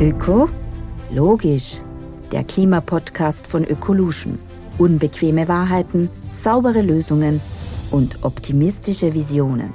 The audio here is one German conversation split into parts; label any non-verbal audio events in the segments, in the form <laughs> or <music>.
Öko? Logisch. Der Klimapodcast von Ökolution. Unbequeme Wahrheiten, saubere Lösungen und optimistische Visionen.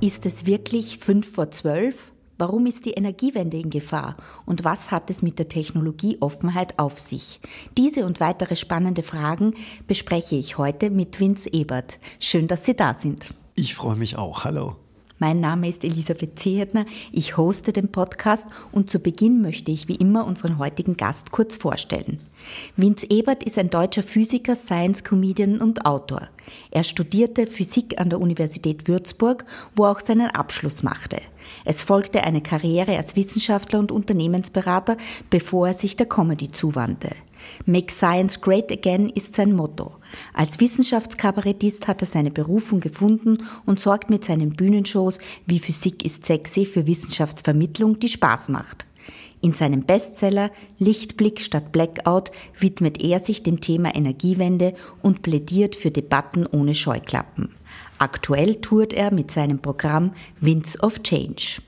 Ist es wirklich fünf vor zwölf? Warum ist die Energiewende in Gefahr? Und was hat es mit der Technologieoffenheit auf sich? Diese und weitere spannende Fragen bespreche ich heute mit Vince Ebert. Schön, dass Sie da sind. Ich freue mich auch. Hallo. Mein Name ist Elisabeth Zehetner, ich hoste den Podcast und zu Beginn möchte ich wie immer unseren heutigen Gast kurz vorstellen. Vince Ebert ist ein deutscher Physiker, Science Comedian und Autor. Er studierte Physik an der Universität Würzburg, wo er auch seinen Abschluss machte. Es folgte eine Karriere als Wissenschaftler und Unternehmensberater, bevor er sich der Comedy zuwandte. Make Science Great Again ist sein Motto. Als Wissenschaftskabarettist hat er seine Berufung gefunden und sorgt mit seinen Bühnenshows wie Physik ist sexy für Wissenschaftsvermittlung, die Spaß macht. In seinem Bestseller Lichtblick statt Blackout widmet er sich dem Thema Energiewende und plädiert für Debatten ohne Scheuklappen. Aktuell tourt er mit seinem Programm Winds of Change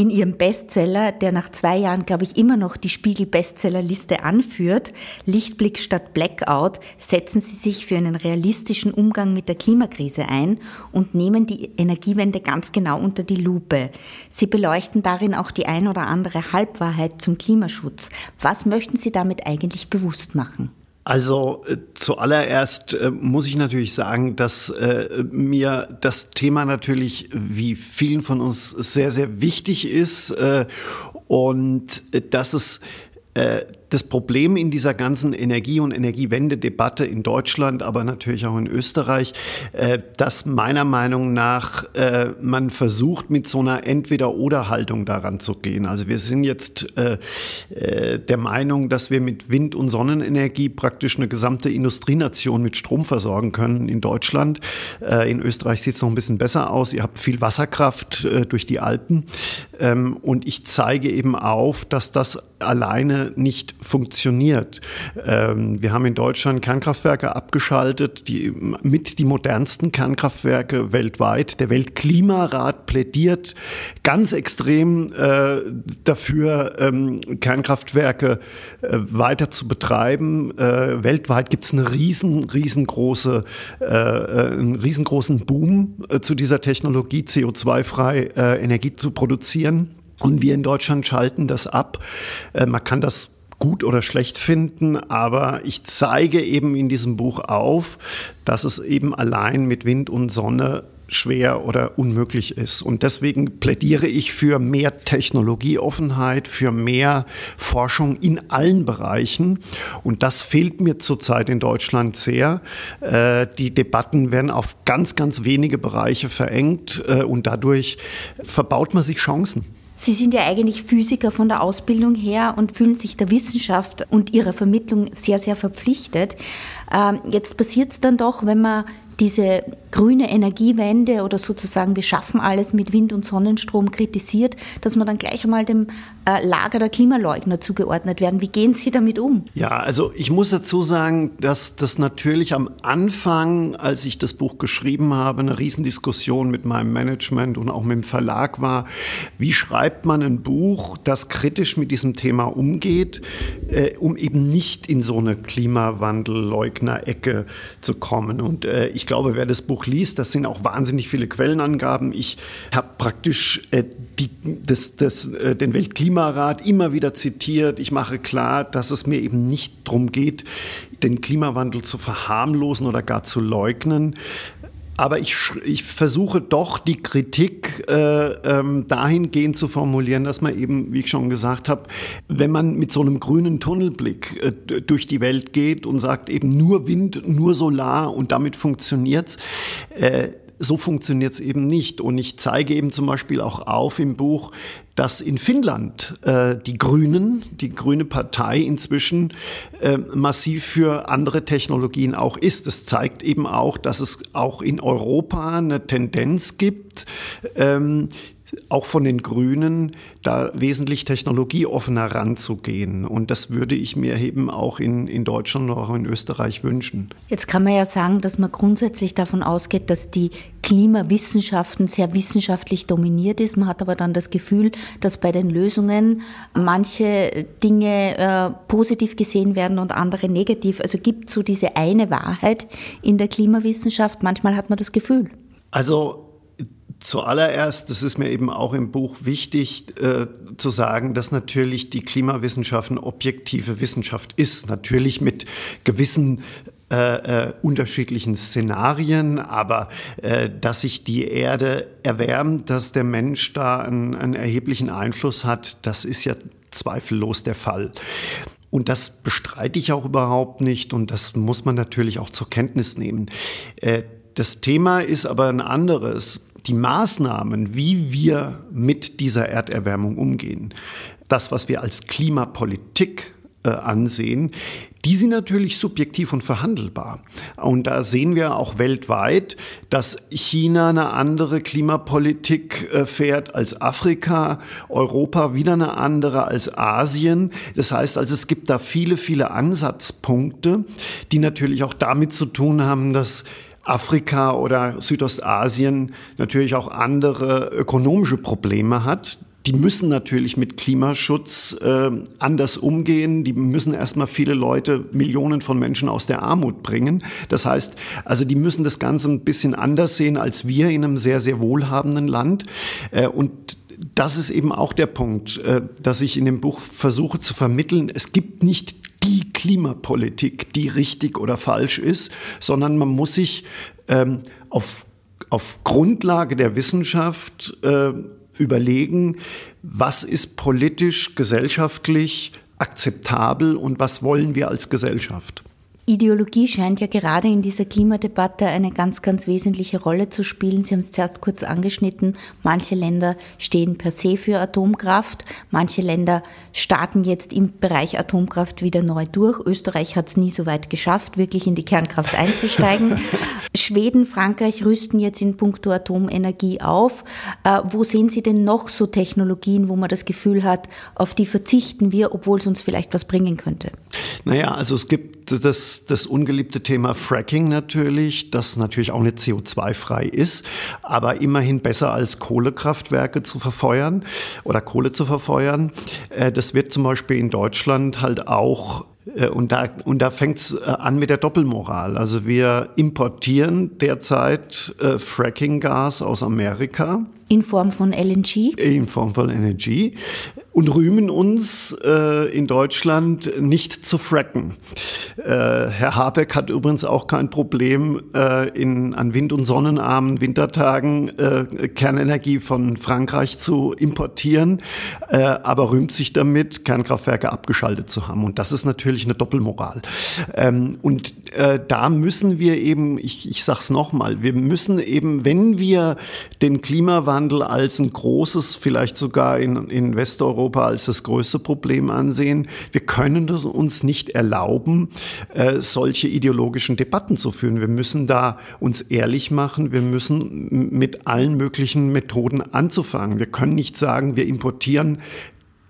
in ihrem Bestseller, der nach zwei Jahren, glaube ich, immer noch die Spiegel-Bestsellerliste anführt, Lichtblick statt Blackout, setzen sie sich für einen realistischen Umgang mit der Klimakrise ein und nehmen die Energiewende ganz genau unter die Lupe. Sie beleuchten darin auch die ein oder andere Halbwahrheit zum Klimaschutz. Was möchten Sie damit eigentlich bewusst machen? Also äh, zuallererst äh, muss ich natürlich sagen, dass äh, mir das Thema natürlich wie vielen von uns sehr, sehr wichtig ist äh, und äh, dass es das Problem in dieser ganzen Energie- und Energiewende-Debatte in Deutschland, aber natürlich auch in Österreich, äh, dass meiner Meinung nach äh, man versucht, mit so einer Entweder-Oder-Haltung daran zu gehen. Also wir sind jetzt äh, der Meinung, dass wir mit Wind- und Sonnenenergie praktisch eine gesamte Industrienation mit Strom versorgen können in Deutschland. In Österreich sieht es noch ein bisschen besser aus. Ihr habt viel Wasserkraft durch die Alpen. Ähm, und ich zeige eben auf, dass das alleine nicht funktioniert. Ähm, wir haben in Deutschland Kernkraftwerke abgeschaltet, die mit die modernsten Kernkraftwerke weltweit. Der Weltklimarat plädiert ganz extrem äh, dafür, ähm, Kernkraftwerke äh, weiter zu betreiben. Äh, weltweit gibt es eine riesen, riesengroße, äh, äh, einen riesengroßen Boom äh, zu dieser Technologie, CO2-frei Energie zu produzieren. Und wir in Deutschland schalten das ab. man kann das gut oder schlecht finden, aber ich zeige eben in diesem Buch auf, dass es eben allein mit Wind und Sonne schwer oder unmöglich ist. Und deswegen plädiere ich für mehr Technologieoffenheit, für mehr Forschung in allen Bereichen. Und das fehlt mir zurzeit in Deutschland sehr. Äh, die Debatten werden auf ganz, ganz wenige Bereiche verengt äh, und dadurch verbaut man sich Chancen. Sie sind ja eigentlich Physiker von der Ausbildung her und fühlen sich der Wissenschaft und ihrer Vermittlung sehr, sehr verpflichtet. Ähm, jetzt passiert es dann doch, wenn man diese grüne Energiewende oder sozusagen wir schaffen alles mit Wind- und Sonnenstrom kritisiert, dass man dann gleich einmal dem äh, Lager der Klimaleugner zugeordnet werden. Wie gehen Sie damit um? Ja, also ich muss dazu sagen, dass das natürlich am Anfang, als ich das Buch geschrieben habe, eine Riesendiskussion mit meinem Management und auch mit dem Verlag war. Wie schreibt man ein Buch, das kritisch mit diesem Thema umgeht, äh, um eben nicht in so eine Klimawandelleugner-Ecke zu kommen? Und äh, ich glaube, wer das Buch liest, das sind auch wahnsinnig viele Quellenangaben. Ich habe praktisch äh, die, das, das, äh, den Weltklimarat immer wieder zitiert. Ich mache klar, dass es mir eben nicht darum geht, den Klimawandel zu verharmlosen oder gar zu leugnen. Aber ich, ich versuche doch die Kritik äh, ähm, dahingehend zu formulieren, dass man eben, wie ich schon gesagt habe, wenn man mit so einem grünen Tunnelblick äh, durch die Welt geht und sagt eben nur Wind, nur Solar und damit funktioniert's, äh, so funktioniert es eben nicht. Und ich zeige eben zum Beispiel auch auf im Buch, dass in Finnland äh, die Grünen, die Grüne Partei inzwischen äh, massiv für andere Technologien auch ist. Das zeigt eben auch, dass es auch in Europa eine Tendenz gibt, ähm, auch von den Grünen, da wesentlich technologieoffener ranzugehen. Und das würde ich mir eben auch in, in Deutschland und auch in Österreich wünschen. Jetzt kann man ja sagen, dass man grundsätzlich davon ausgeht, dass die Klimawissenschaften sehr wissenschaftlich dominiert ist. Man hat aber dann das Gefühl, dass bei den Lösungen manche Dinge äh, positiv gesehen werden und andere negativ. Also gibt es so diese eine Wahrheit in der Klimawissenschaft. Manchmal hat man das Gefühl. Also Zuallererst, das ist mir eben auch im Buch wichtig äh, zu sagen, dass natürlich die Klimawissenschaften objektive Wissenschaft ist. Natürlich mit gewissen äh, äh, unterschiedlichen Szenarien, aber äh, dass sich die Erde erwärmt, dass der Mensch da einen, einen erheblichen Einfluss hat, das ist ja zweifellos der Fall. Und das bestreite ich auch überhaupt nicht und das muss man natürlich auch zur Kenntnis nehmen. Äh, das Thema ist aber ein anderes die Maßnahmen, wie wir mit dieser Erderwärmung umgehen, das, was wir als Klimapolitik äh, ansehen, die sind natürlich subjektiv und verhandelbar. Und da sehen wir auch weltweit, dass China eine andere Klimapolitik äh, fährt als Afrika, Europa wieder eine andere als Asien. Das heißt also, es gibt da viele, viele Ansatzpunkte, die natürlich auch damit zu tun haben, dass Afrika oder Südostasien natürlich auch andere ökonomische Probleme hat. Die müssen natürlich mit Klimaschutz äh, anders umgehen. Die müssen erstmal viele Leute, Millionen von Menschen aus der Armut bringen. Das heißt, also die müssen das Ganze ein bisschen anders sehen als wir in einem sehr, sehr wohlhabenden Land. Äh, und das ist eben auch der Punkt, äh, dass ich in dem Buch versuche zu vermitteln. Es gibt nicht die Klimapolitik, die richtig oder falsch ist, sondern man muss sich ähm, auf, auf Grundlage der Wissenschaft äh, überlegen, was ist politisch, gesellschaftlich akzeptabel und was wollen wir als Gesellschaft. Ideologie scheint ja gerade in dieser Klimadebatte eine ganz, ganz wesentliche Rolle zu spielen. Sie haben es zuerst kurz angeschnitten. Manche Länder stehen per se für Atomkraft. Manche Länder starten jetzt im Bereich Atomkraft wieder neu durch. Österreich hat es nie so weit geschafft, wirklich in die Kernkraft einzusteigen. <laughs> Schweden, Frankreich rüsten jetzt in puncto Atomenergie auf. Äh, wo sehen Sie denn noch so Technologien, wo man das Gefühl hat, auf die verzichten wir, obwohl es uns vielleicht was bringen könnte? Naja, also es gibt das, das ungeliebte Thema Fracking natürlich, das natürlich auch nicht CO2-frei ist, aber immerhin besser als Kohlekraftwerke zu verfeuern oder Kohle zu verfeuern. Äh, das wird zum Beispiel in Deutschland halt auch äh, und da, und da fängt es äh, an mit der Doppelmoral. Also wir importieren derzeit Fracking-Gas aus Amerika. In Form von LNG? In Form von LNG und rühmen uns äh, in Deutschland nicht zu fracken. Äh, Herr Habeck hat übrigens auch kein Problem, äh, in, an wind- und sonnenarmen Wintertagen äh, Kernenergie von Frankreich zu importieren, äh, aber rühmt sich damit, Kernkraftwerke abgeschaltet zu haben. Und das ist natürlich eine Doppelmoral. Ähm, und äh, da müssen wir eben, ich, ich sage es nochmal, wir müssen eben, wenn wir den Klimawandel als ein großes, vielleicht sogar in, in Westeuropa, Europa als das größte Problem ansehen. Wir können uns nicht erlauben, äh, solche ideologischen Debatten zu führen. Wir müssen da uns ehrlich machen. Wir müssen mit allen möglichen Methoden anzufangen. Wir können nicht sagen, wir importieren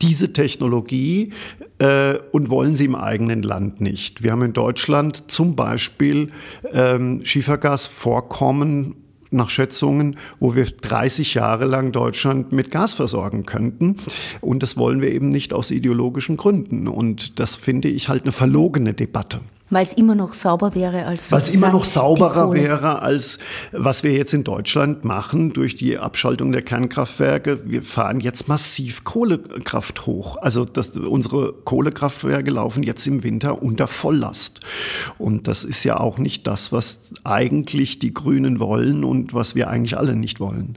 diese Technologie äh, und wollen sie im eigenen Land nicht. Wir haben in Deutschland zum Beispiel ähm, Schiefergasvorkommen nach Schätzungen, wo wir 30 Jahre lang Deutschland mit Gas versorgen könnten. Und das wollen wir eben nicht aus ideologischen Gründen. Und das finde ich halt eine verlogene Debatte. Weil es immer noch sauber wäre als Weil es immer noch sauberer wäre als was wir jetzt in Deutschland machen durch die Abschaltung der Kernkraftwerke. Wir fahren jetzt massiv Kohlekraft hoch. Also das, unsere Kohlekraftwerke laufen jetzt im Winter unter Volllast. Und das ist ja auch nicht das, was eigentlich die Grünen wollen und was wir eigentlich alle nicht wollen.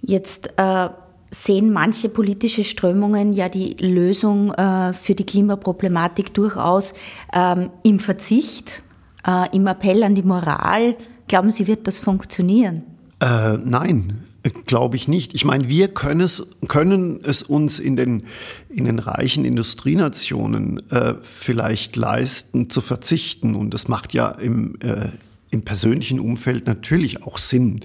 Jetzt äh sehen manche politische Strömungen ja die Lösung äh, für die Klimaproblematik durchaus ähm, im Verzicht, äh, im Appell an die Moral. Glauben Sie, wird das funktionieren? Äh, nein, glaube ich nicht. Ich meine, wir können es, können es uns in den, in den reichen Industrienationen äh, vielleicht leisten, zu verzichten. Und das macht ja im, äh, im persönlichen Umfeld natürlich auch Sinn.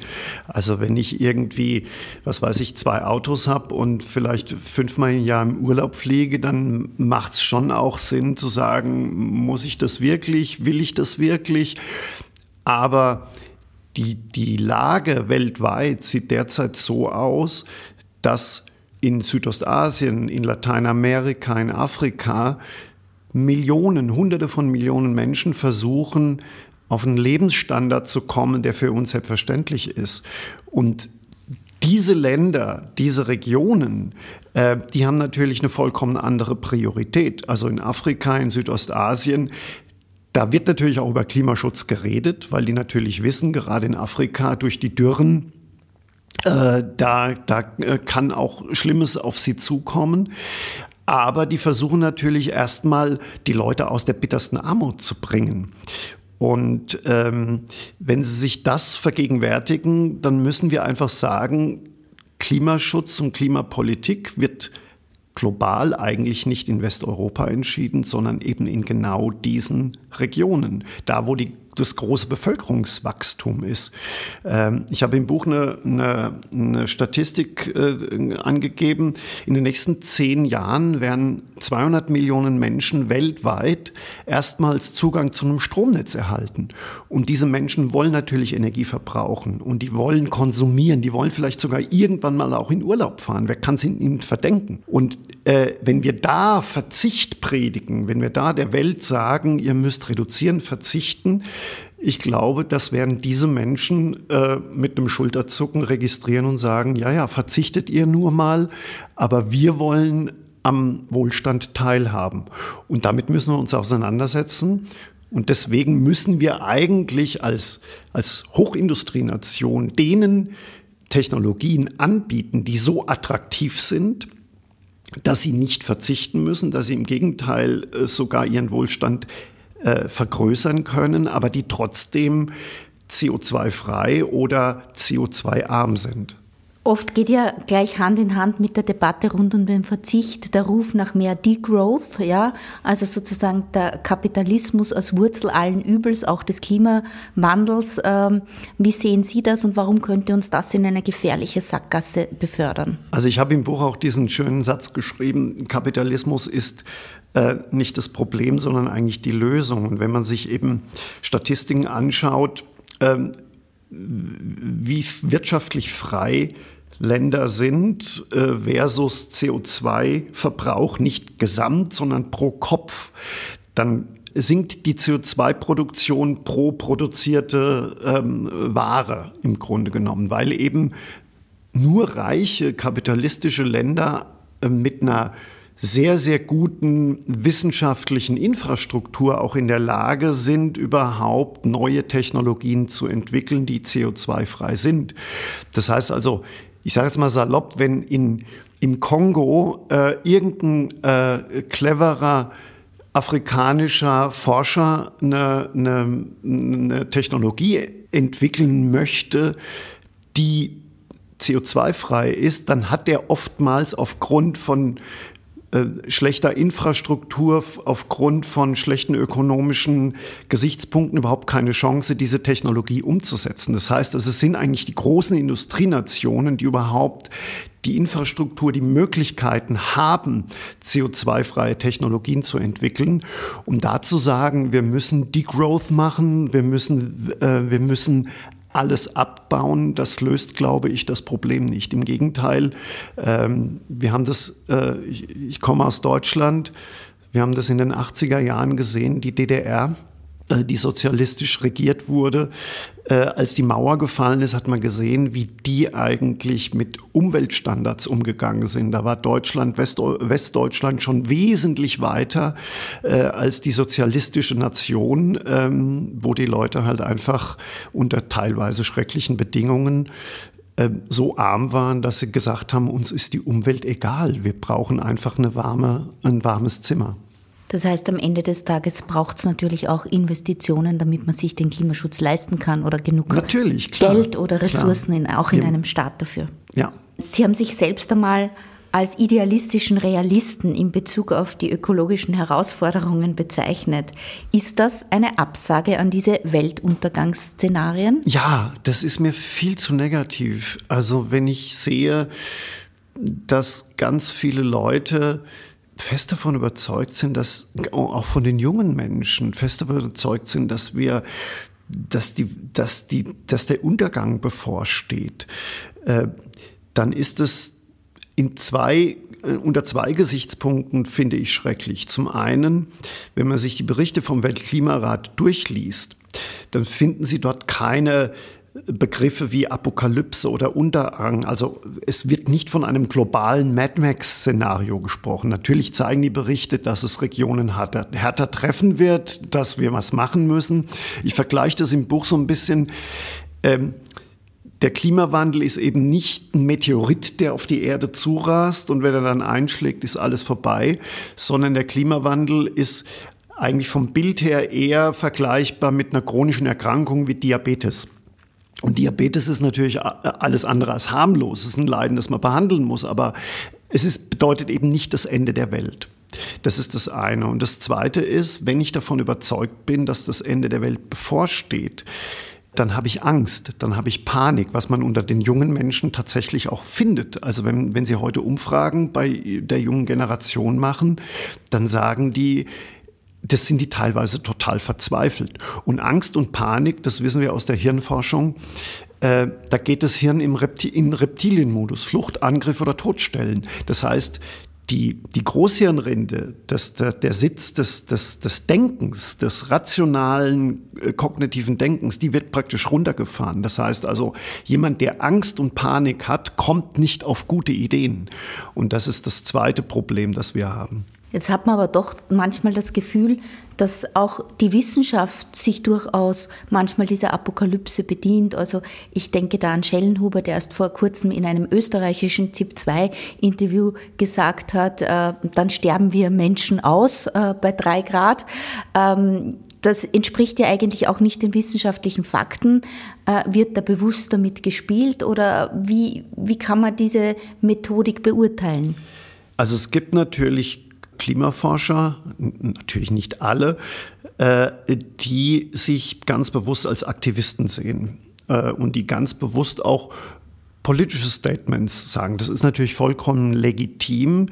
Also wenn ich irgendwie, was weiß ich, zwei Autos habe und vielleicht fünfmal im Jahr im Urlaub fliege, dann macht es schon auch Sinn zu sagen, muss ich das wirklich, will ich das wirklich? Aber die, die Lage weltweit sieht derzeit so aus, dass in Südostasien, in Lateinamerika, in Afrika Millionen, Hunderte von Millionen Menschen versuchen, auf einen Lebensstandard zu kommen, der für uns selbstverständlich ist. Und diese Länder, diese Regionen, äh, die haben natürlich eine vollkommen andere Priorität. Also in Afrika, in Südostasien, da wird natürlich auch über Klimaschutz geredet, weil die natürlich wissen, gerade in Afrika durch die Dürren, äh, da, da äh, kann auch Schlimmes auf sie zukommen. Aber die versuchen natürlich erstmal, die Leute aus der bittersten Armut zu bringen. Und ähm, wenn Sie sich das vergegenwärtigen, dann müssen wir einfach sagen, Klimaschutz und Klimapolitik wird global eigentlich nicht in Westeuropa entschieden, sondern eben in genau diesen Regionen, da wo die das große Bevölkerungswachstum ist. Ähm, ich habe im Buch eine, eine, eine Statistik äh, angegeben. In den nächsten zehn Jahren werden 200 Millionen Menschen weltweit erstmals Zugang zu einem Stromnetz erhalten. Und diese Menschen wollen natürlich Energie verbrauchen und die wollen konsumieren. Die wollen vielleicht sogar irgendwann mal auch in Urlaub fahren. Wer kann es ihnen verdenken? Und äh, wenn wir da Verzicht predigen, wenn wir da der Welt sagen, ihr müsst reduzieren, verzichten, ich glaube, das werden diese Menschen äh, mit einem Schulterzucken registrieren und sagen, ja, ja, verzichtet ihr nur mal, aber wir wollen am Wohlstand teilhaben. Und damit müssen wir uns auseinandersetzen. Und deswegen müssen wir eigentlich als, als Hochindustrienation denen Technologien anbieten, die so attraktiv sind, dass sie nicht verzichten müssen, dass sie im Gegenteil äh, sogar ihren Wohlstand äh, vergrößern können, aber die trotzdem CO2-frei oder CO2-arm sind. Oft geht ja gleich Hand in Hand mit der Debatte rund um den Verzicht der Ruf nach mehr Degrowth, ja, also sozusagen der Kapitalismus als Wurzel allen Übels, auch des Klimawandels. Ähm, wie sehen Sie das und warum könnte uns das in eine gefährliche Sackgasse befördern? Also ich habe im Buch auch diesen schönen Satz geschrieben, Kapitalismus ist äh, nicht das Problem, sondern eigentlich die Lösung. Und wenn man sich eben Statistiken anschaut, ähm, wie wirtschaftlich frei Länder sind äh, versus CO2-Verbrauch, nicht gesamt, sondern pro Kopf, dann sinkt die CO2-Produktion pro produzierte ähm, Ware im Grunde genommen, weil eben nur reiche kapitalistische Länder äh, mit einer sehr, sehr guten wissenschaftlichen Infrastruktur auch in der Lage sind, überhaupt neue Technologien zu entwickeln, die CO2-frei sind. Das heißt also, ich sage jetzt mal salopp, wenn in, im Kongo äh, irgendein äh, cleverer afrikanischer Forscher eine, eine, eine Technologie entwickeln möchte, die CO2-frei ist, dann hat der oftmals aufgrund von schlechter Infrastruktur aufgrund von schlechten ökonomischen Gesichtspunkten überhaupt keine Chance, diese Technologie umzusetzen. Das heißt, es sind eigentlich die großen Industrienationen, die überhaupt die Infrastruktur, die Möglichkeiten haben, CO2-freie Technologien zu entwickeln, um da zu sagen, wir müssen Degrowth machen, wir müssen, äh, wir müssen alles abbauen, das löst, glaube ich, das Problem nicht. Im Gegenteil, ähm, wir haben das, äh, ich, ich komme aus Deutschland, wir haben das in den 80er Jahren gesehen, die DDR die sozialistisch regiert wurde. Äh, als die Mauer gefallen ist, hat man gesehen, wie die eigentlich mit Umweltstandards umgegangen sind. Da war Deutschland, West Westdeutschland schon wesentlich weiter äh, als die sozialistische Nation, ähm, wo die Leute halt einfach unter teilweise schrecklichen Bedingungen so arm waren, dass sie gesagt haben, uns ist die Umwelt egal. Wir brauchen einfach eine warme, ein warmes Zimmer. Das heißt, am Ende des Tages braucht es natürlich auch Investitionen, damit man sich den Klimaschutz leisten kann oder genug natürlich, klar, Geld oder Ressourcen in, auch in einem Staat dafür. Ja. Sie haben sich selbst einmal als idealistischen Realisten in Bezug auf die ökologischen Herausforderungen bezeichnet. Ist das eine Absage an diese Weltuntergangsszenarien? Ja, das ist mir viel zu negativ. Also wenn ich sehe, dass ganz viele Leute fest davon überzeugt sind, dass auch von den jungen Menschen fest davon überzeugt sind, dass wir dass, die, dass, die, dass der Untergang bevorsteht, äh, dann ist es in zwei, äh, unter zwei Gesichtspunkten finde ich schrecklich. Zum einen, wenn man sich die Berichte vom Weltklimarat durchliest, dann finden Sie dort keine Begriffe wie Apokalypse oder Untergang. Also es wird nicht von einem globalen Mad Max-Szenario gesprochen. Natürlich zeigen die Berichte, dass es Regionen härter, härter treffen wird, dass wir was machen müssen. Ich vergleiche das im Buch so ein bisschen. Ähm, der Klimawandel ist eben nicht ein Meteorit, der auf die Erde zurast und wenn er dann einschlägt, ist alles vorbei, sondern der Klimawandel ist eigentlich vom Bild her eher vergleichbar mit einer chronischen Erkrankung wie Diabetes. Und Diabetes ist natürlich alles andere als harmlos. Es ist ein Leiden, das man behandeln muss, aber es ist, bedeutet eben nicht das Ende der Welt. Das ist das eine. Und das zweite ist, wenn ich davon überzeugt bin, dass das Ende der Welt bevorsteht, dann habe ich Angst, dann habe ich Panik, was man unter den jungen Menschen tatsächlich auch findet. Also wenn, wenn Sie heute Umfragen bei der jungen Generation machen, dann sagen die, das sind die teilweise total verzweifelt. Und Angst und Panik, das wissen wir aus der Hirnforschung, äh, da geht das Hirn im Repti in Reptilienmodus, Flucht, Angriff oder Todstellen. Das heißt, die, die Großhirnrinde, das, der, der Sitz des, des, des Denkens, des rationalen äh, kognitiven Denkens, die wird praktisch runtergefahren. Das heißt also, jemand, der Angst und Panik hat, kommt nicht auf gute Ideen. Und das ist das zweite Problem, das wir haben. Jetzt hat man aber doch manchmal das Gefühl, dass auch die Wissenschaft sich durchaus manchmal dieser Apokalypse bedient. Also ich denke da an Schellenhuber, der erst vor kurzem in einem österreichischen ZIP-2-Interview gesagt hat, äh, dann sterben wir Menschen aus äh, bei drei Grad. Ähm, das entspricht ja eigentlich auch nicht den wissenschaftlichen Fakten. Äh, wird da bewusst damit gespielt oder wie, wie kann man diese Methodik beurteilen? Also es gibt natürlich Klimaforscher, natürlich nicht alle, äh, die sich ganz bewusst als Aktivisten sehen äh, und die ganz bewusst auch politische Statements sagen. Das ist natürlich vollkommen legitim,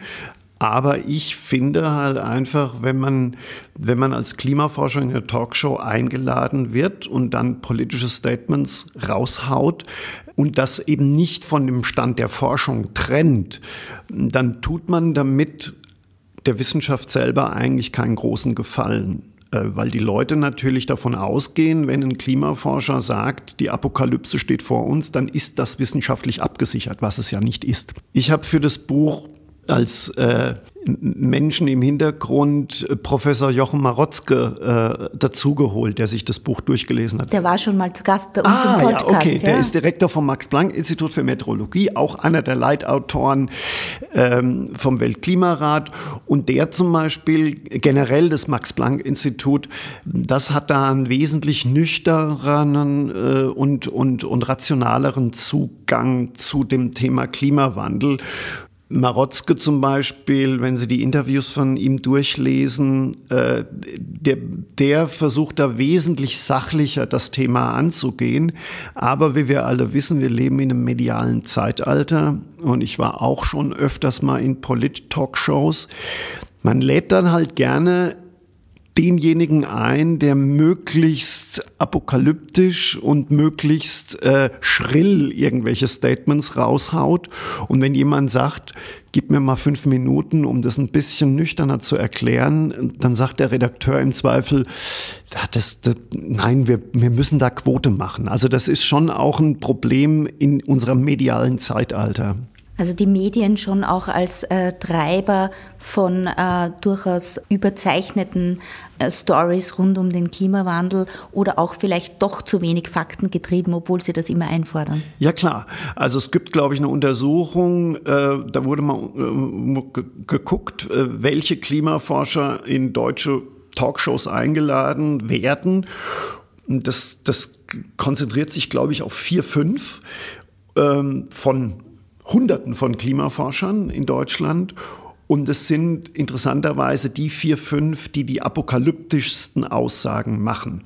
aber ich finde halt einfach, wenn man, wenn man als Klimaforscher in eine Talkshow eingeladen wird und dann politische Statements raushaut und das eben nicht von dem Stand der Forschung trennt, dann tut man damit der Wissenschaft selber eigentlich keinen großen Gefallen äh, weil die Leute natürlich davon ausgehen, wenn ein Klimaforscher sagt, die Apokalypse steht vor uns, dann ist das wissenschaftlich abgesichert, was es ja nicht ist. Ich habe für das Buch als äh, Menschen im Hintergrund äh, Professor Jochen Marotzke äh, dazugeholt, der sich das Buch durchgelesen hat. Der war schon mal zu Gast bei uns ah, im Podcast. Ja, okay, ja. der ist Direktor vom Max-Planck-Institut für Meteorologie, auch einer der Leitautoren ähm, vom Weltklimarat. Und der zum Beispiel, generell das Max-Planck-Institut, das hat da einen wesentlich nüchternen äh, und, und, und rationaleren Zugang zu dem Thema Klimawandel. Marotzke zum Beispiel, wenn Sie die Interviews von ihm durchlesen, äh, der, der versucht da wesentlich sachlicher das Thema anzugehen. Aber wie wir alle wissen, wir leben in einem medialen Zeitalter und ich war auch schon öfters mal in Polit-Talkshows. Man lädt dann halt gerne denjenigen ein, der möglichst apokalyptisch und möglichst äh, schrill irgendwelche Statements raushaut. Und wenn jemand sagt, gib mir mal fünf Minuten, um das ein bisschen nüchterner zu erklären, dann sagt der Redakteur im Zweifel, das, das, nein, wir, wir müssen da Quote machen. Also das ist schon auch ein Problem in unserem medialen Zeitalter. Also die Medien schon auch als äh, Treiber von äh, durchaus überzeichneten äh, Stories rund um den Klimawandel oder auch vielleicht doch zu wenig Fakten getrieben, obwohl sie das immer einfordern. Ja klar. Also es gibt, glaube ich, eine Untersuchung, äh, da wurde mal äh, geguckt, äh, welche Klimaforscher in deutsche Talkshows eingeladen werden. Das, das konzentriert sich, glaube ich, auf vier, fünf ähm, von Hunderten von Klimaforschern in Deutschland. Und es sind interessanterweise die vier, fünf, die die apokalyptischsten Aussagen machen.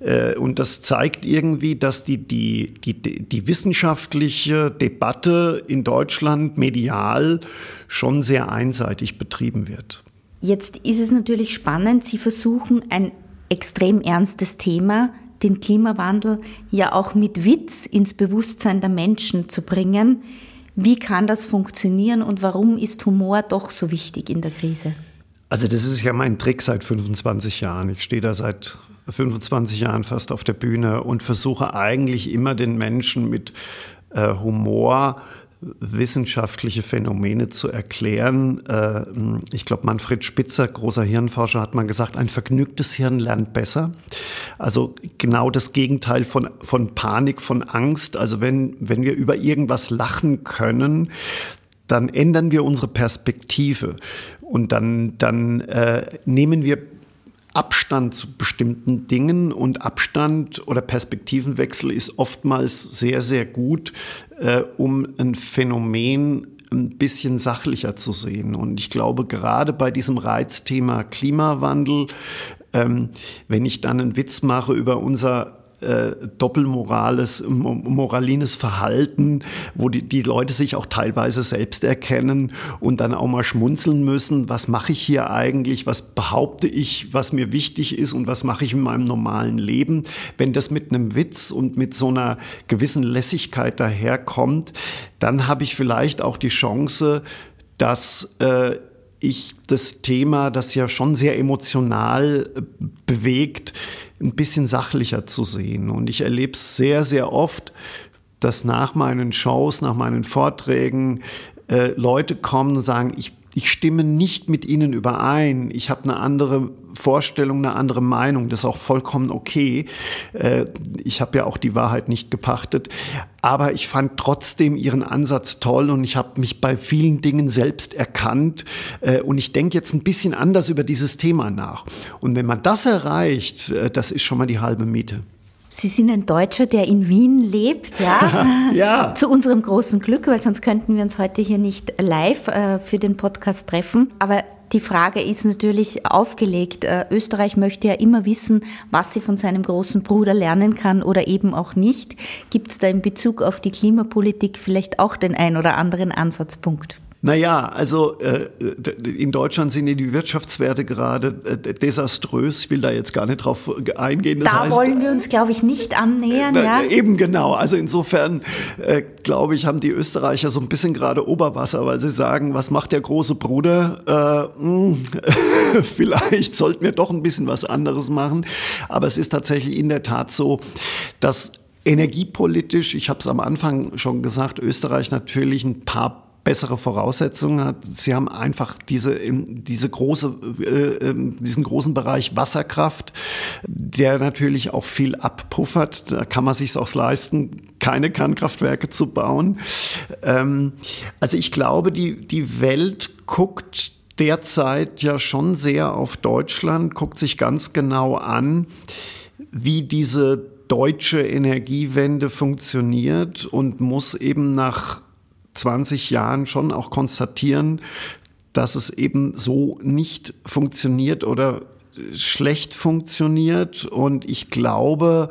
Äh, und das zeigt irgendwie, dass die, die, die, die wissenschaftliche Debatte in Deutschland medial schon sehr einseitig betrieben wird. Jetzt ist es natürlich spannend, Sie versuchen ein extrem ernstes Thema, den Klimawandel, ja auch mit Witz ins Bewusstsein der Menschen zu bringen. Wie kann das funktionieren und warum ist Humor doch so wichtig in der Krise? Also das ist ja mein Trick seit 25 Jahren. Ich stehe da seit 25 Jahren fast auf der Bühne und versuche eigentlich immer den Menschen mit äh, Humor wissenschaftliche Phänomene zu erklären. Äh, ich glaube, Manfred Spitzer, großer Hirnforscher, hat mal gesagt, ein vergnügtes Hirn lernt besser. Also genau das Gegenteil von, von Panik, von Angst. Also wenn, wenn wir über irgendwas lachen können, dann ändern wir unsere Perspektive und dann, dann äh, nehmen wir Abstand zu bestimmten Dingen und Abstand oder Perspektivenwechsel ist oftmals sehr, sehr gut, äh, um ein Phänomen ein bisschen sachlicher zu sehen. Und ich glaube, gerade bei diesem Reizthema Klimawandel, ähm, wenn ich dann einen Witz mache über unser äh, doppelmorales, moralines Verhalten, wo die, die Leute sich auch teilweise selbst erkennen und dann auch mal schmunzeln müssen, was mache ich hier eigentlich, was behaupte ich, was mir wichtig ist und was mache ich in meinem normalen Leben. Wenn das mit einem Witz und mit so einer gewissen Lässigkeit daherkommt, dann habe ich vielleicht auch die Chance, dass äh, ich das Thema, das ja schon sehr emotional äh, bewegt, ein bisschen sachlicher zu sehen. Und ich erlebe es sehr, sehr oft, dass nach meinen Shows, nach meinen Vorträgen äh, Leute kommen und sagen, ich ich stimme nicht mit ihnen überein, ich habe eine andere Vorstellung, eine andere Meinung, das ist auch vollkommen okay. Äh, ich habe ja auch die Wahrheit nicht gepachtet, aber ich fand trotzdem ihren Ansatz toll und ich habe mich bei vielen Dingen selbst erkannt äh, und ich denke jetzt ein bisschen anders über dieses Thema nach. Und wenn man das erreicht, äh, das ist schon mal die halbe Miete. Sie sind ein Deutscher, der in Wien lebt, ja? <laughs> ja. Zu unserem großen Glück, weil sonst könnten wir uns heute hier nicht live äh, für den Podcast treffen. Aber die Frage ist natürlich aufgelegt. Äh, Österreich möchte ja immer wissen, was sie von seinem großen Bruder lernen kann oder eben auch nicht. Gibt es da in Bezug auf die Klimapolitik vielleicht auch den ein oder anderen Ansatzpunkt? Naja, also äh, in Deutschland sind die Wirtschaftswerte gerade äh, desaströs. Ich will da jetzt gar nicht drauf eingehen. Das da heißt, wollen wir uns, glaube ich, nicht annähern. Na, ja? Eben genau. Also insofern, äh, glaube ich, haben die Österreicher so ein bisschen gerade Oberwasser, weil sie sagen, was macht der große Bruder? Äh, mh, hm, <laughs> vielleicht sollten wir doch ein bisschen was anderes machen. Aber es ist tatsächlich in der Tat so, dass energiepolitisch, ich habe es am Anfang schon gesagt, Österreich natürlich ein paar bessere Voraussetzungen hat. Sie haben einfach diese, diese große, äh, ähm, diesen großen Bereich Wasserkraft, der natürlich auch viel abpuffert. Da kann man sich auch leisten, keine Kernkraftwerke zu bauen. Ähm, also ich glaube, die, die Welt guckt derzeit ja schon sehr auf Deutschland, guckt sich ganz genau an, wie diese deutsche Energiewende funktioniert und muss eben nach 20 Jahren schon auch konstatieren, dass es eben so nicht funktioniert oder schlecht funktioniert. Und ich glaube,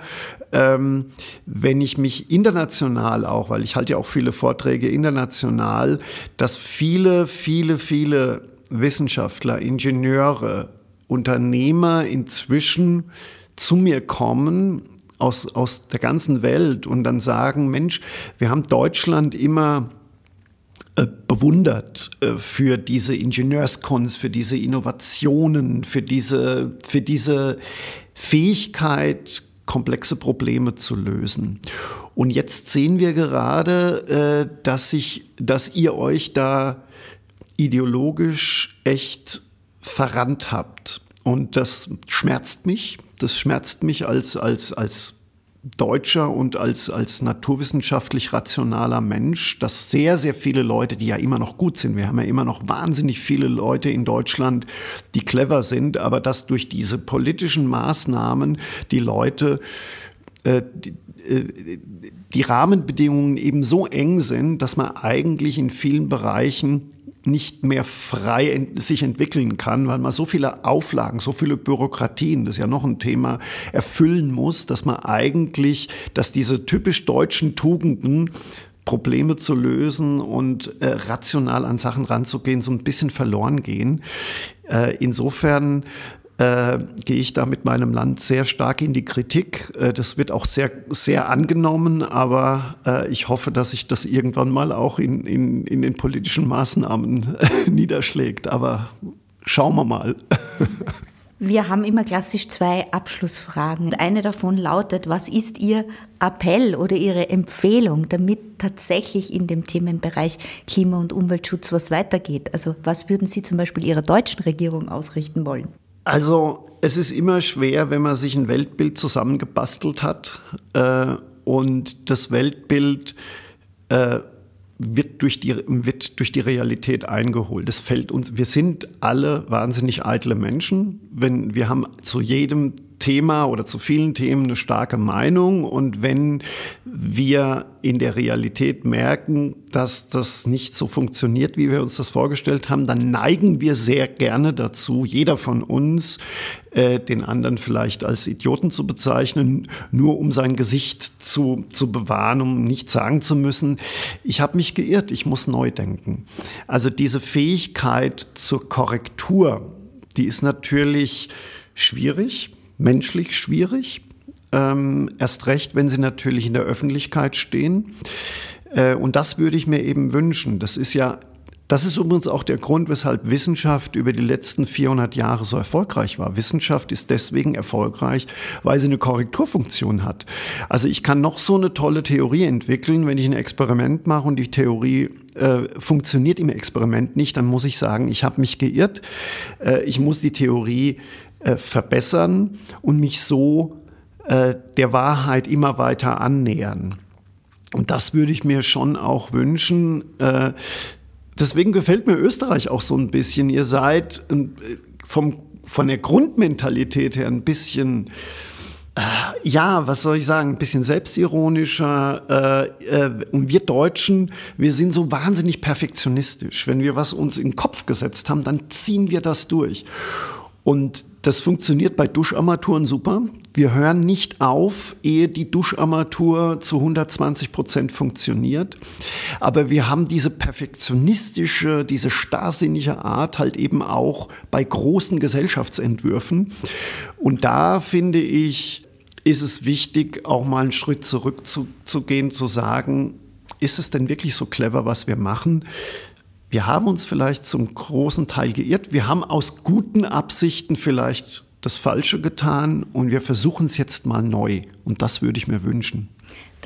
ähm, wenn ich mich international auch, weil ich halte ja auch viele Vorträge international, dass viele, viele, viele Wissenschaftler, Ingenieure, Unternehmer inzwischen zu mir kommen aus, aus der ganzen Welt und dann sagen, Mensch, wir haben Deutschland immer bewundert äh, für diese Ingenieurskunst, für diese Innovationen, für diese, für diese Fähigkeit, komplexe Probleme zu lösen. Und jetzt sehen wir gerade, äh, dass, sich, dass ihr euch da ideologisch echt verrannt habt. Und das schmerzt mich. Das schmerzt mich als, als, als Deutscher und als, als naturwissenschaftlich rationaler Mensch, dass sehr, sehr viele Leute, die ja immer noch gut sind, wir haben ja immer noch wahnsinnig viele Leute in Deutschland, die clever sind, aber dass durch diese politischen Maßnahmen die Leute äh, äh, die Rahmenbedingungen eben so eng sind, dass man eigentlich in vielen Bereichen nicht mehr frei ent sich entwickeln kann, weil man so viele Auflagen, so viele Bürokratien, das ist ja noch ein Thema, erfüllen muss, dass man eigentlich, dass diese typisch deutschen Tugenden Probleme zu lösen und äh, rational an Sachen ranzugehen, so ein bisschen verloren gehen. Äh, insofern äh, gehe ich da mit meinem Land sehr stark in die Kritik. Äh, das wird auch sehr, sehr angenommen, aber äh, ich hoffe, dass sich das irgendwann mal auch in, in, in den politischen Maßnahmen <laughs> niederschlägt. Aber schauen wir mal. <laughs> Wir haben immer klassisch zwei Abschlussfragen. Eine davon lautet, was ist Ihr Appell oder Ihre Empfehlung, damit tatsächlich in dem Themenbereich Klima- und Umweltschutz was weitergeht? Also was würden Sie zum Beispiel Ihrer deutschen Regierung ausrichten wollen? Also es ist immer schwer, wenn man sich ein Weltbild zusammengebastelt hat äh, und das Weltbild äh, wird durch, die, wird durch die Realität eingeholt. Es fällt uns, wir sind alle wahnsinnig eitle Menschen. Wenn, wir haben zu jedem Thema oder zu vielen Themen eine starke Meinung. Und wenn wir in der Realität merken, dass das nicht so funktioniert, wie wir uns das vorgestellt haben, dann neigen wir sehr gerne dazu, jeder von uns, äh, den anderen vielleicht als Idioten zu bezeichnen, nur um sein Gesicht zu, zu bewahren, um nicht sagen zu müssen, ich habe mich geirrt, ich muss neu denken. Also diese Fähigkeit zur Korrektur, die ist natürlich schwierig menschlich schwierig. Ähm, erst recht, wenn sie natürlich in der Öffentlichkeit stehen. Äh, und das würde ich mir eben wünschen. Das ist ja das ist übrigens auch der Grund, weshalb Wissenschaft über die letzten 400 Jahre so erfolgreich war. Wissenschaft ist deswegen erfolgreich, weil sie eine Korrekturfunktion hat. Also ich kann noch so eine tolle Theorie entwickeln, wenn ich ein Experiment mache und die Theorie äh, funktioniert im Experiment nicht, dann muss ich sagen, ich habe mich geirrt. Äh, ich muss die Theorie äh, verbessern und mich so äh, der Wahrheit immer weiter annähern. Und das würde ich mir schon auch wünschen. Äh, deswegen gefällt mir Österreich auch so ein bisschen. Ihr seid äh, vom, von der Grundmentalität her ein bisschen äh, ja, was soll ich sagen, ein bisschen selbstironischer. Äh, äh, und wir Deutschen, wir sind so wahnsinnig perfektionistisch. Wenn wir was uns in den Kopf gesetzt haben, dann ziehen wir das durch. Und das funktioniert bei Duscharmaturen super. Wir hören nicht auf, ehe die Duscharmatur zu 120 Prozent funktioniert. Aber wir haben diese perfektionistische, diese starrsinnige Art halt eben auch bei großen Gesellschaftsentwürfen. Und da finde ich, ist es wichtig, auch mal einen Schritt zurückzugehen, zu, zu sagen, ist es denn wirklich so clever, was wir machen? Wir haben uns vielleicht zum großen Teil geirrt. Wir haben aus guten Absichten vielleicht das Falsche getan und wir versuchen es jetzt mal neu. Und das würde ich mir wünschen.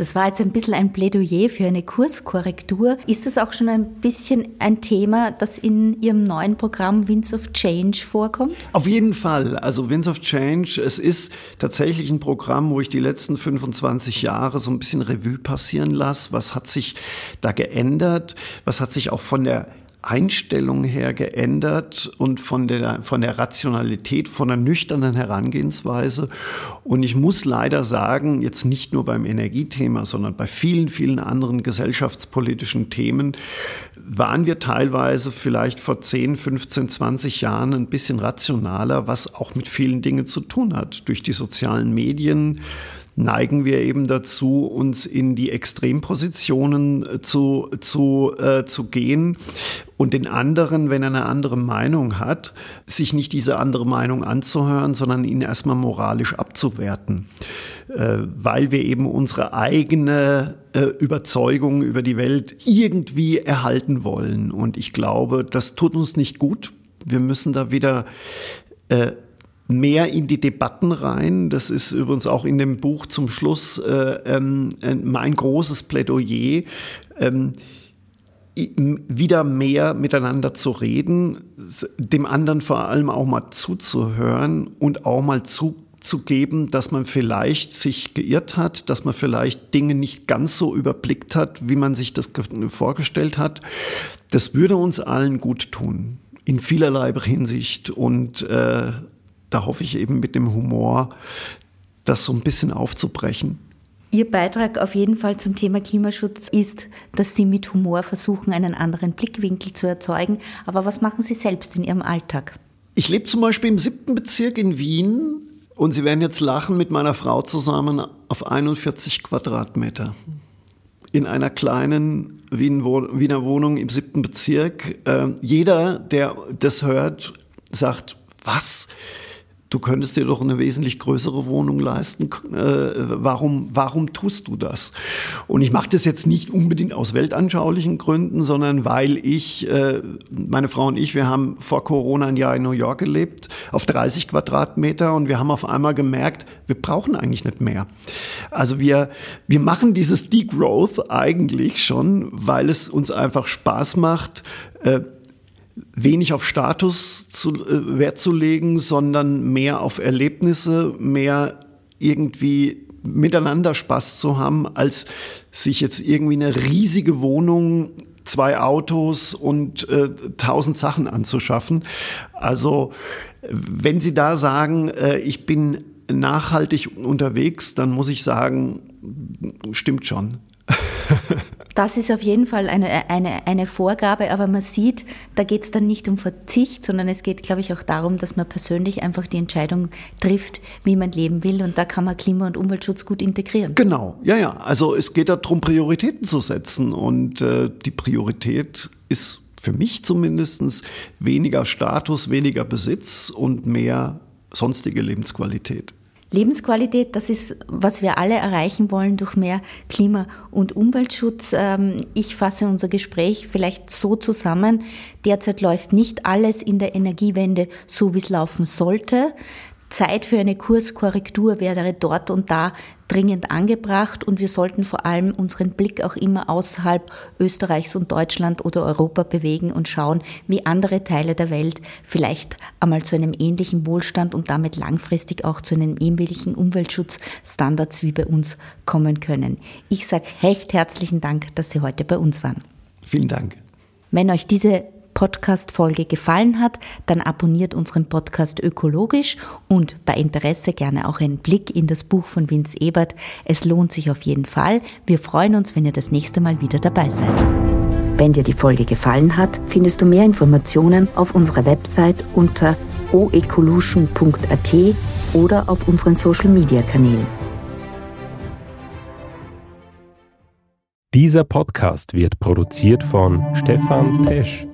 Das war jetzt ein bisschen ein Plädoyer für eine Kurskorrektur. Ist das auch schon ein bisschen ein Thema, das in Ihrem neuen Programm Winds of Change vorkommt? Auf jeden Fall. Also Winds of Change, es ist tatsächlich ein Programm, wo ich die letzten 25 Jahre so ein bisschen Revue passieren lasse. Was hat sich da geändert? Was hat sich auch von der Einstellung her geändert und von der, von der Rationalität, von der nüchternen Herangehensweise. Und ich muss leider sagen, jetzt nicht nur beim Energiethema, sondern bei vielen, vielen anderen gesellschaftspolitischen Themen waren wir teilweise vielleicht vor 10, 15, 20 Jahren ein bisschen rationaler, was auch mit vielen Dingen zu tun hat. Durch die sozialen Medien, neigen wir eben dazu, uns in die Extrempositionen äh, zu, zu, äh, zu gehen und den anderen, wenn er eine andere Meinung hat, sich nicht diese andere Meinung anzuhören, sondern ihn erstmal moralisch abzuwerten, äh, weil wir eben unsere eigene äh, Überzeugung über die Welt irgendwie erhalten wollen. Und ich glaube, das tut uns nicht gut. Wir müssen da wieder äh, mehr in die Debatten rein. Das ist übrigens auch in dem Buch zum Schluss äh, ähm, äh, mein großes Plädoyer. Ähm, wieder mehr miteinander zu reden, dem anderen vor allem auch mal zuzuhören und auch mal zuzugeben, dass man vielleicht sich geirrt hat, dass man vielleicht Dinge nicht ganz so überblickt hat, wie man sich das vorgestellt hat. Das würde uns allen gut tun, in vielerlei Hinsicht. Und äh, da hoffe ich eben mit dem Humor, das so ein bisschen aufzubrechen. Ihr Beitrag auf jeden Fall zum Thema Klimaschutz ist, dass Sie mit Humor versuchen, einen anderen Blickwinkel zu erzeugen. Aber was machen Sie selbst in Ihrem Alltag? Ich lebe zum Beispiel im siebten Bezirk in Wien und Sie werden jetzt lachen mit meiner Frau zusammen auf 41 Quadratmeter. In einer kleinen Wiener Wohnung im siebten Bezirk. Äh, jeder, der das hört, sagt, was? Du könntest dir doch eine wesentlich größere Wohnung leisten. Äh, warum, warum tust du das? Und ich mache das jetzt nicht unbedingt aus weltanschaulichen Gründen, sondern weil ich, äh, meine Frau und ich, wir haben vor Corona ein Jahr in New York gelebt, auf 30 Quadratmeter und wir haben auf einmal gemerkt, wir brauchen eigentlich nicht mehr. Also wir, wir machen dieses Degrowth eigentlich schon, weil es uns einfach Spaß macht, äh, wenig auf Status zu, äh, Wert zu legen, sondern mehr auf Erlebnisse, mehr irgendwie miteinander Spaß zu haben, als sich jetzt irgendwie eine riesige Wohnung, zwei Autos und äh, tausend Sachen anzuschaffen. Also wenn Sie da sagen, äh, ich bin nachhaltig unterwegs, dann muss ich sagen, stimmt schon. <laughs> Das ist auf jeden Fall eine, eine, eine Vorgabe, aber man sieht, da geht es dann nicht um Verzicht, sondern es geht, glaube ich, auch darum, dass man persönlich einfach die Entscheidung trifft, wie man leben will und da kann man Klima- und Umweltschutz gut integrieren. Genau, ja, ja. Also es geht darum, Prioritäten zu setzen und äh, die Priorität ist für mich zumindest weniger Status, weniger Besitz und mehr sonstige Lebensqualität. Lebensqualität, das ist, was wir alle erreichen wollen durch mehr Klima- und Umweltschutz. Ähm, ich fasse unser Gespräch vielleicht so zusammen. Derzeit läuft nicht alles in der Energiewende so, wie es laufen sollte. Zeit für eine Kurskorrektur wäre dort und da dringend angebracht und wir sollten vor allem unseren Blick auch immer außerhalb Österreichs und Deutschland oder Europa bewegen und schauen, wie andere Teile der Welt vielleicht einmal zu einem ähnlichen Wohlstand und damit langfristig auch zu einem ähnlichen Umweltschutzstandards wie bei uns kommen können. Ich sage recht herzlichen Dank, dass Sie heute bei uns waren. Vielen Dank. Wenn euch diese Podcast-Folge gefallen hat, dann abonniert unseren Podcast ökologisch und bei Interesse gerne auch einen Blick in das Buch von Vince Ebert. Es lohnt sich auf jeden Fall. Wir freuen uns, wenn ihr das nächste Mal wieder dabei seid. Wenn dir die Folge gefallen hat, findest du mehr Informationen auf unserer Website unter oecolution.at oder auf unseren Social Media Kanälen. Dieser Podcast wird produziert von Stefan Tesch